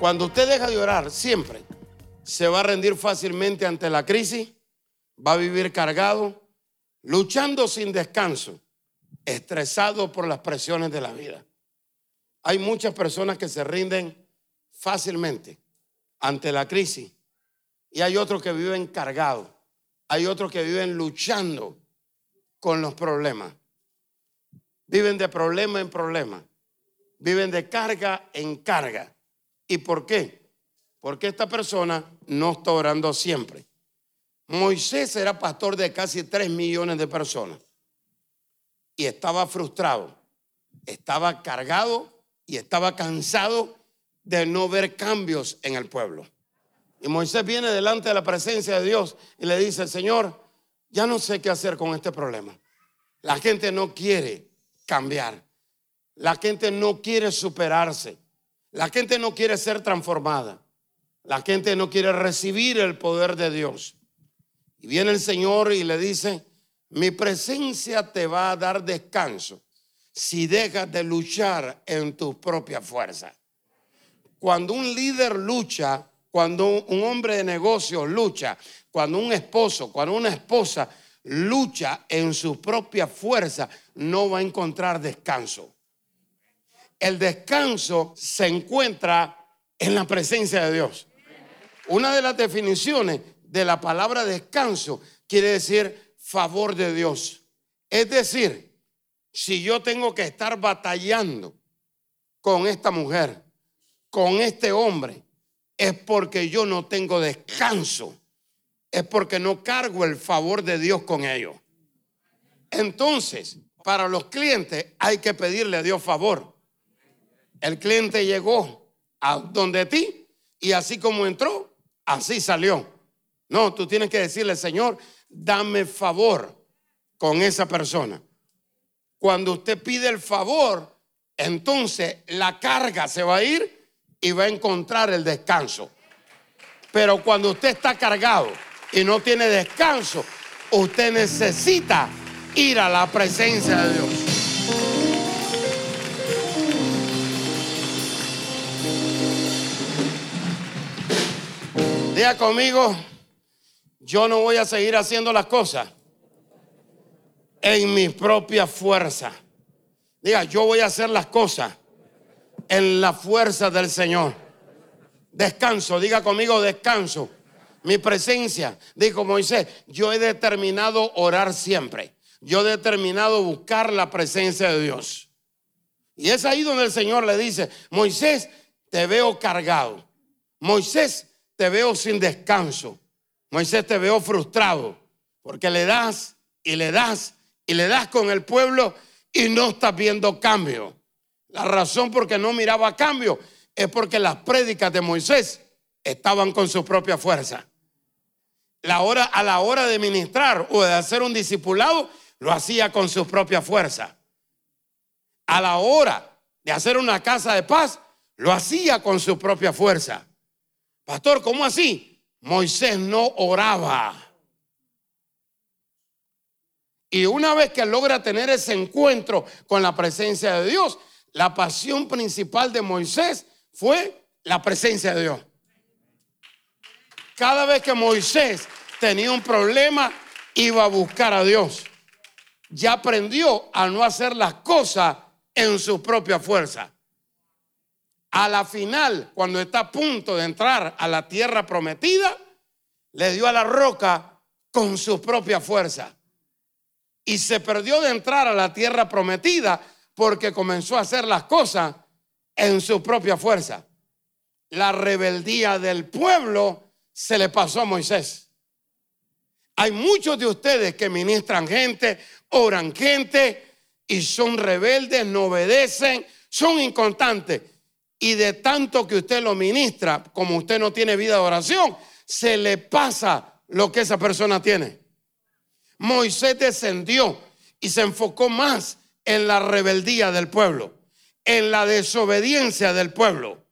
Cuando usted deja de orar, siempre se va a rendir fácilmente ante la crisis, va a vivir cargado, luchando sin descanso, estresado por las presiones de la vida. Hay muchas personas que se rinden fácilmente ante la crisis y hay otros que viven cargados, hay otros que viven luchando con los problemas. Viven de problema en problema, viven de carga en carga. ¿Y por qué? Porque esta persona no está orando siempre. Moisés era pastor de casi 3 millones de personas y estaba frustrado, estaba cargado y estaba cansado de no ver cambios en el pueblo. Y Moisés viene delante de la presencia de Dios y le dice, Señor, ya no sé qué hacer con este problema. La gente no quiere cambiar. La gente no quiere superarse. La gente no quiere ser transformada. La gente no quiere recibir el poder de Dios. Y viene el Señor y le dice, mi presencia te va a dar descanso si dejas de luchar en tus propias fuerzas. Cuando un líder lucha, cuando un hombre de negocios lucha, cuando un esposo, cuando una esposa lucha en su propia fuerza, no va a encontrar descanso. El descanso se encuentra en la presencia de Dios. Una de las definiciones de la palabra descanso quiere decir favor de Dios. Es decir, si yo tengo que estar batallando con esta mujer, con este hombre, es porque yo no tengo descanso. Es porque no cargo el favor de Dios con ellos. Entonces, para los clientes hay que pedirle a Dios favor. El cliente llegó a donde ti y así como entró, así salió. No, tú tienes que decirle, Señor, dame favor con esa persona. Cuando usted pide el favor, entonces la carga se va a ir y va a encontrar el descanso. Pero cuando usted está cargado y no tiene descanso, usted necesita ir a la presencia de Dios. Diga conmigo, yo no voy a seguir haciendo las cosas en mi propia fuerza. Diga, yo voy a hacer las cosas en la fuerza del Señor. Descanso, diga conmigo, descanso. Mi presencia, dijo Moisés, yo he determinado orar siempre. Yo he determinado buscar la presencia de Dios. Y es ahí donde el Señor le dice, Moisés, te veo cargado. Moisés, te veo sin descanso. Moisés, te veo frustrado porque le das y le das y le das con el pueblo y no estás viendo cambio. La razón por que no miraba cambio es porque las prédicas de Moisés estaban con su propia fuerza. La hora, a la hora de ministrar o de hacer un discipulado, lo hacía con su propia fuerza. A la hora de hacer una casa de paz, lo hacía con su propia fuerza. Pastor, ¿cómo así? Moisés no oraba. Y una vez que logra tener ese encuentro con la presencia de Dios, la pasión principal de Moisés fue la presencia de Dios. Cada vez que Moisés tenía un problema, iba a buscar a Dios. Ya aprendió a no hacer las cosas en su propia fuerza. A la final, cuando está a punto de entrar a la tierra prometida, le dio a la roca con su propia fuerza. Y se perdió de entrar a la tierra prometida porque comenzó a hacer las cosas en su propia fuerza. La rebeldía del pueblo se le pasó a Moisés. Hay muchos de ustedes que ministran gente, oran gente y son rebeldes, no obedecen, son inconstantes. Y de tanto que usted lo ministra, como usted no tiene vida de oración, se le pasa lo que esa persona tiene. Moisés descendió y se enfocó más en la rebeldía del pueblo, en la desobediencia del pueblo.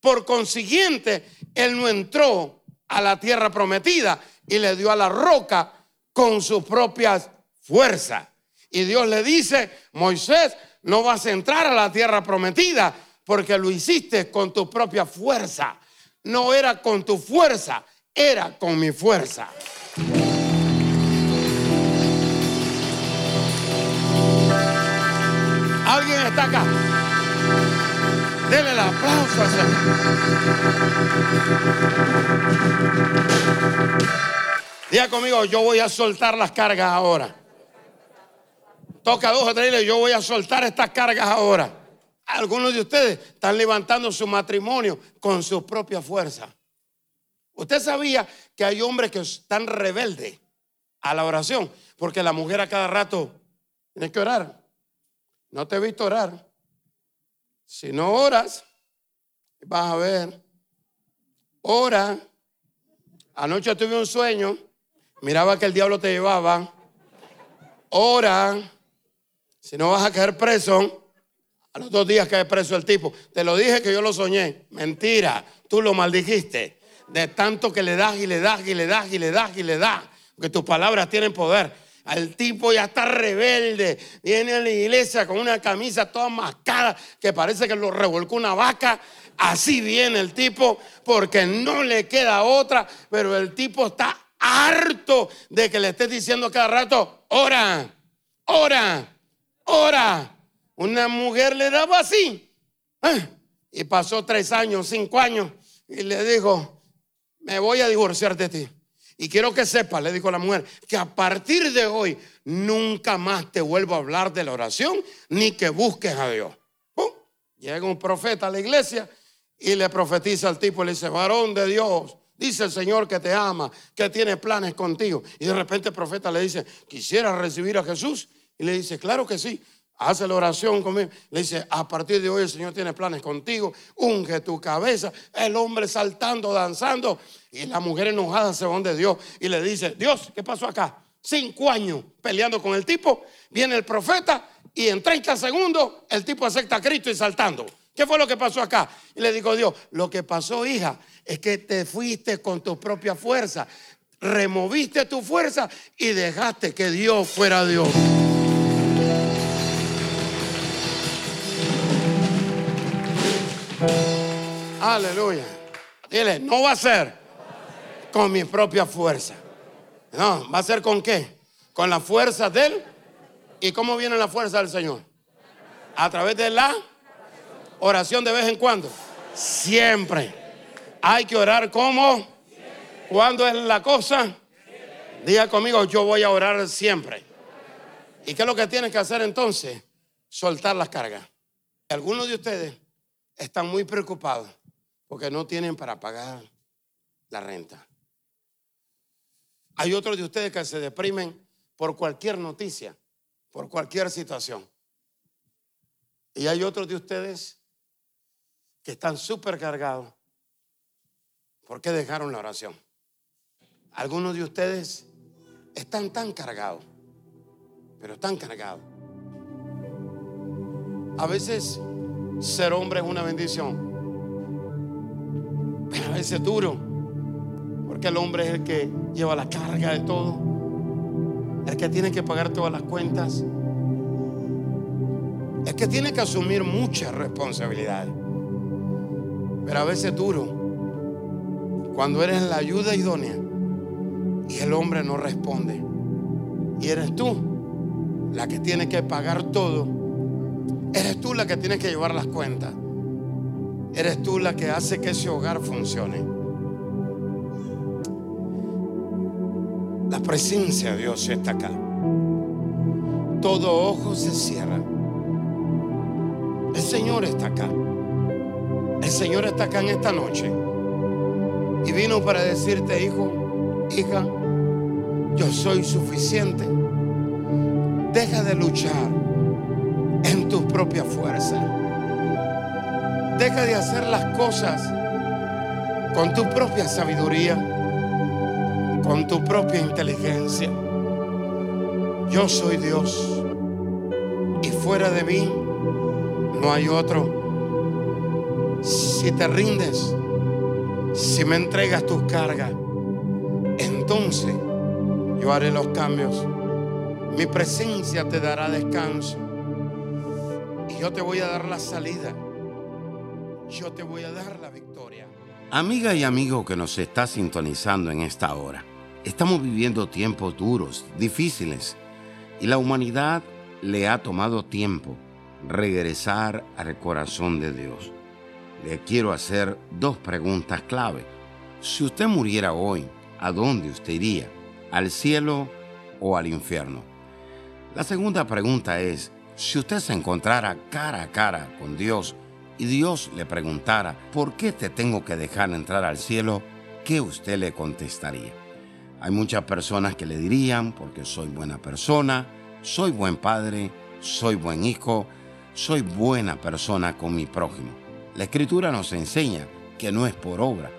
Por consiguiente, él no entró a la tierra prometida y le dio a la roca con sus propias fuerzas. Y Dios le dice, Moisés, no vas a entrar a la tierra prometida porque lo hiciste con tu propia fuerza. No era con tu fuerza, era con mi fuerza. ¿Alguien está acá? Denle el aplauso a Diga conmigo, yo voy a soltar las cargas ahora. Toca dos o tres yo voy a soltar estas cargas ahora. Algunos de ustedes están levantando su matrimonio con su propia fuerza. Usted sabía que hay hombres que están rebeldes a la oración, porque la mujer a cada rato tiene que orar. No te he visto orar. Si no oras, vas a ver. Ora. Anoche tuve un sueño. Miraba que el diablo te llevaba. Ora. Si no vas a caer preso, a los dos días cae preso el tipo. Te lo dije que yo lo soñé. Mentira. Tú lo maldijiste. De tanto que le das y le das y le das y le das y le das. Porque tus palabras tienen poder. Al tipo ya está rebelde. Viene a la iglesia con una camisa toda mascada que parece que lo revolcó una vaca. Así viene el tipo porque no le queda otra. Pero el tipo está harto de que le estés diciendo cada rato, ora, ora, ora. Una mujer le daba así. ¿eh? Y pasó tres años, cinco años. Y le dijo, me voy a divorciar de ti. Y quiero que sepas, le dijo la mujer, que a partir de hoy nunca más te vuelvo a hablar de la oración ni que busques a Dios. Llega un profeta a la iglesia y le profetiza al tipo, le dice, varón de Dios, dice el Señor que te ama, que tiene planes contigo. Y de repente el profeta le dice, ¿quisiera recibir a Jesús? Y le dice, claro que sí hace la oración conmigo. Le dice, a partir de hoy el Señor tiene planes contigo, unge tu cabeza. El hombre saltando, danzando. Y la mujer enojada se va donde Dios y le dice, Dios, ¿qué pasó acá? Cinco años peleando con el tipo. Viene el profeta y en 30 segundos el tipo acepta a Cristo y saltando. ¿Qué fue lo que pasó acá? Y le digo Dios, lo que pasó, hija, es que te fuiste con tu propia fuerza. Removiste tu fuerza y dejaste que Dios fuera Dios. Aleluya. Dile, no va a ser con mi propia fuerza. No, va a ser con qué? Con la fuerza de él. ¿Y cómo viene la fuerza del Señor? A través de la oración de vez en cuando. Siempre. Hay que orar como. ¿Cuándo es la cosa? Diga conmigo, yo voy a orar siempre. ¿Y qué es lo que tienen que hacer entonces? Soltar las cargas. Algunos de ustedes están muy preocupados porque no tienen para pagar la renta. Hay otros de ustedes que se deprimen por cualquier noticia, por cualquier situación. Y hay otros de ustedes que están súper cargados porque dejaron la oración. Algunos de ustedes están tan cargados, pero tan cargados. A veces ser hombre es una bendición. Pero a veces es duro. Porque el hombre es el que lleva la carga de todo. El que tiene que pagar todas las cuentas. El que tiene que asumir muchas responsabilidades. Pero a veces es duro. Cuando eres la ayuda idónea y el hombre no responde. Y eres tú la que tiene que pagar todo Eres tú la que tienes que llevar las cuentas. Eres tú la que hace que ese hogar funcione. La presencia de Dios está acá. Todo ojo se cierra. El Señor está acá. El Señor está acá en esta noche. Y vino para decirte, hijo, hija, yo soy suficiente. Deja de luchar en tu propia fuerza. Deja de hacer las cosas con tu propia sabiduría, con tu propia inteligencia. Yo soy Dios y fuera de mí no hay otro. Si te rindes, si me entregas tus cargas, entonces yo haré los cambios. Mi presencia te dará descanso. Yo te voy a dar la salida. Yo te voy a dar la victoria. Amiga y amigo que nos está sintonizando en esta hora, estamos viviendo tiempos duros, difíciles, y la humanidad le ha tomado tiempo regresar al corazón de Dios. Le quiero hacer dos preguntas clave. Si usted muriera hoy, ¿a dónde usted iría? ¿Al cielo o al infierno? La segunda pregunta es, si usted se encontrara cara a cara con Dios y Dios le preguntara, ¿por qué te tengo que dejar entrar al cielo? ¿Qué usted le contestaría? Hay muchas personas que le dirían, porque soy buena persona, soy buen padre, soy buen hijo, soy buena persona con mi prójimo. La escritura nos enseña que no es por obra,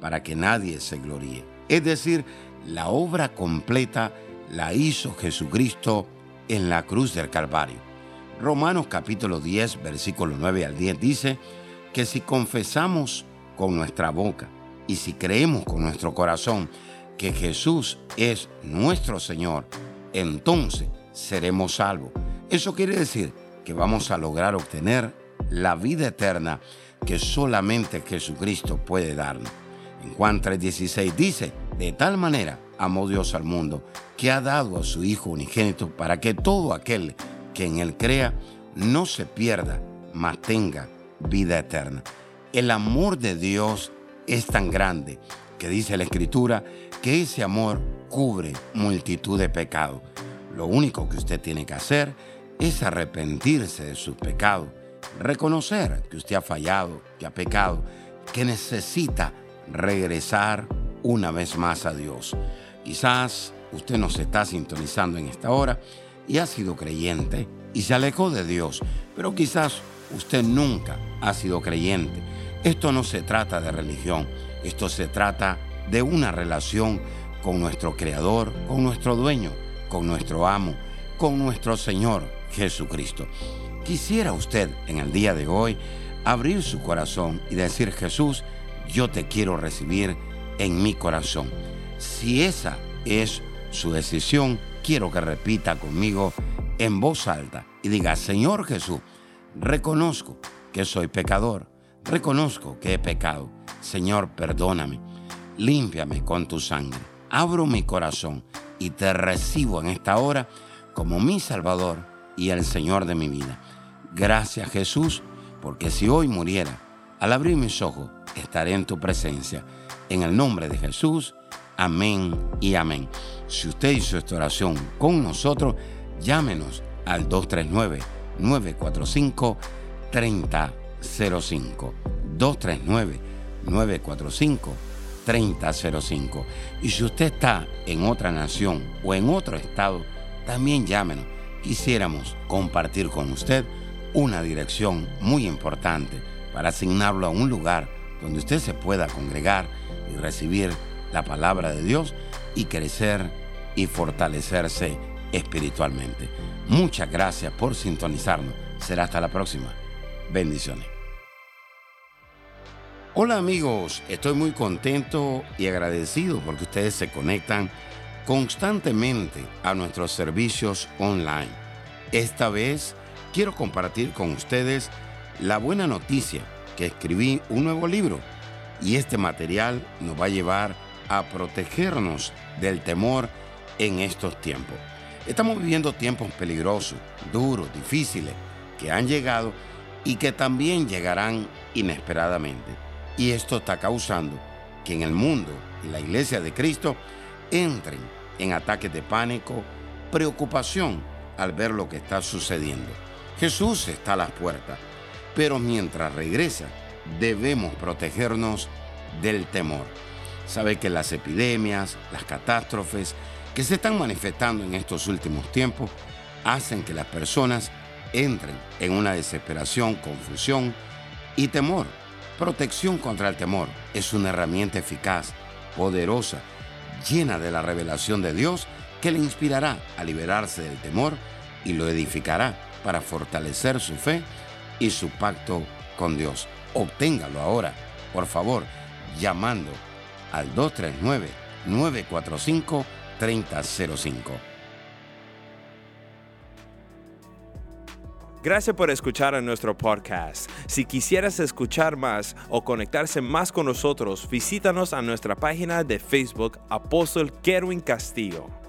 para que nadie se gloríe. Es decir, la obra completa la hizo Jesucristo en la cruz del Calvario. Romanos capítulo 10, versículo 9 al 10 dice que si confesamos con nuestra boca y si creemos con nuestro corazón que Jesús es nuestro Señor, entonces seremos salvos. Eso quiere decir que vamos a lograr obtener la vida eterna que solamente Jesucristo puede darnos. En Juan 3:16 dice, de tal manera amó Dios al mundo, que ha dado a su Hijo unigénito para que todo aquel que en él crea no se pierda, mas tenga vida eterna. El amor de Dios es tan grande que dice la Escritura que ese amor cubre multitud de pecados. Lo único que usted tiene que hacer es arrepentirse de sus pecados, reconocer que usted ha fallado, que ha pecado, que necesita regresar una vez más a Dios. Quizás usted nos está sintonizando en esta hora y ha sido creyente y se alejó de Dios, pero quizás usted nunca ha sido creyente. Esto no se trata de religión, esto se trata de una relación con nuestro Creador, con nuestro dueño, con nuestro amo, con nuestro Señor Jesucristo. Quisiera usted en el día de hoy abrir su corazón y decir, Jesús, yo te quiero recibir en mi corazón. Si esa es su decisión, quiero que repita conmigo en voz alta y diga, Señor Jesús, reconozco que soy pecador, reconozco que he pecado. Señor, perdóname, límpiame con tu sangre, abro mi corazón y te recibo en esta hora como mi Salvador y el Señor de mi vida. Gracias Jesús, porque si hoy muriera, al abrir mis ojos, estaré en tu presencia. En el nombre de Jesús, amén y amén. Si usted hizo esta oración con nosotros, llámenos al 239-945-3005. 239-945-3005. Y si usted está en otra nación o en otro estado, también llámenos. Quisiéramos compartir con usted una dirección muy importante para asignarlo a un lugar donde usted se pueda congregar y recibir la palabra de Dios y crecer y fortalecerse espiritualmente. Muchas gracias por sintonizarnos. Será hasta la próxima. Bendiciones. Hola amigos, estoy muy contento y agradecido porque ustedes se conectan constantemente a nuestros servicios online. Esta vez quiero compartir con ustedes la buena noticia que escribí un nuevo libro y este material nos va a llevar a protegernos del temor en estos tiempos. Estamos viviendo tiempos peligrosos, duros, difíciles, que han llegado y que también llegarán inesperadamente. Y esto está causando que en el mundo y la iglesia de Cristo entren en ataques de pánico, preocupación al ver lo que está sucediendo. Jesús está a las puertas, pero mientras regresa debemos protegernos del temor. Sabe que las epidemias, las catástrofes que se están manifestando en estos últimos tiempos hacen que las personas entren en una desesperación, confusión Y temor, protección contra el temor, es una herramienta eficaz, poderosa, llena de la revelación de Dios que le inspirará a liberarse del temor y lo edificará para fortalecer su fe y su pacto con Dios. Obténgalo ahora, por favor, llamando al 239-945-3005. Gracias por escuchar a nuestro podcast. Si quisieras escuchar más o conectarse más con nosotros, visítanos a nuestra página de Facebook Apóstol Kerwin Castillo.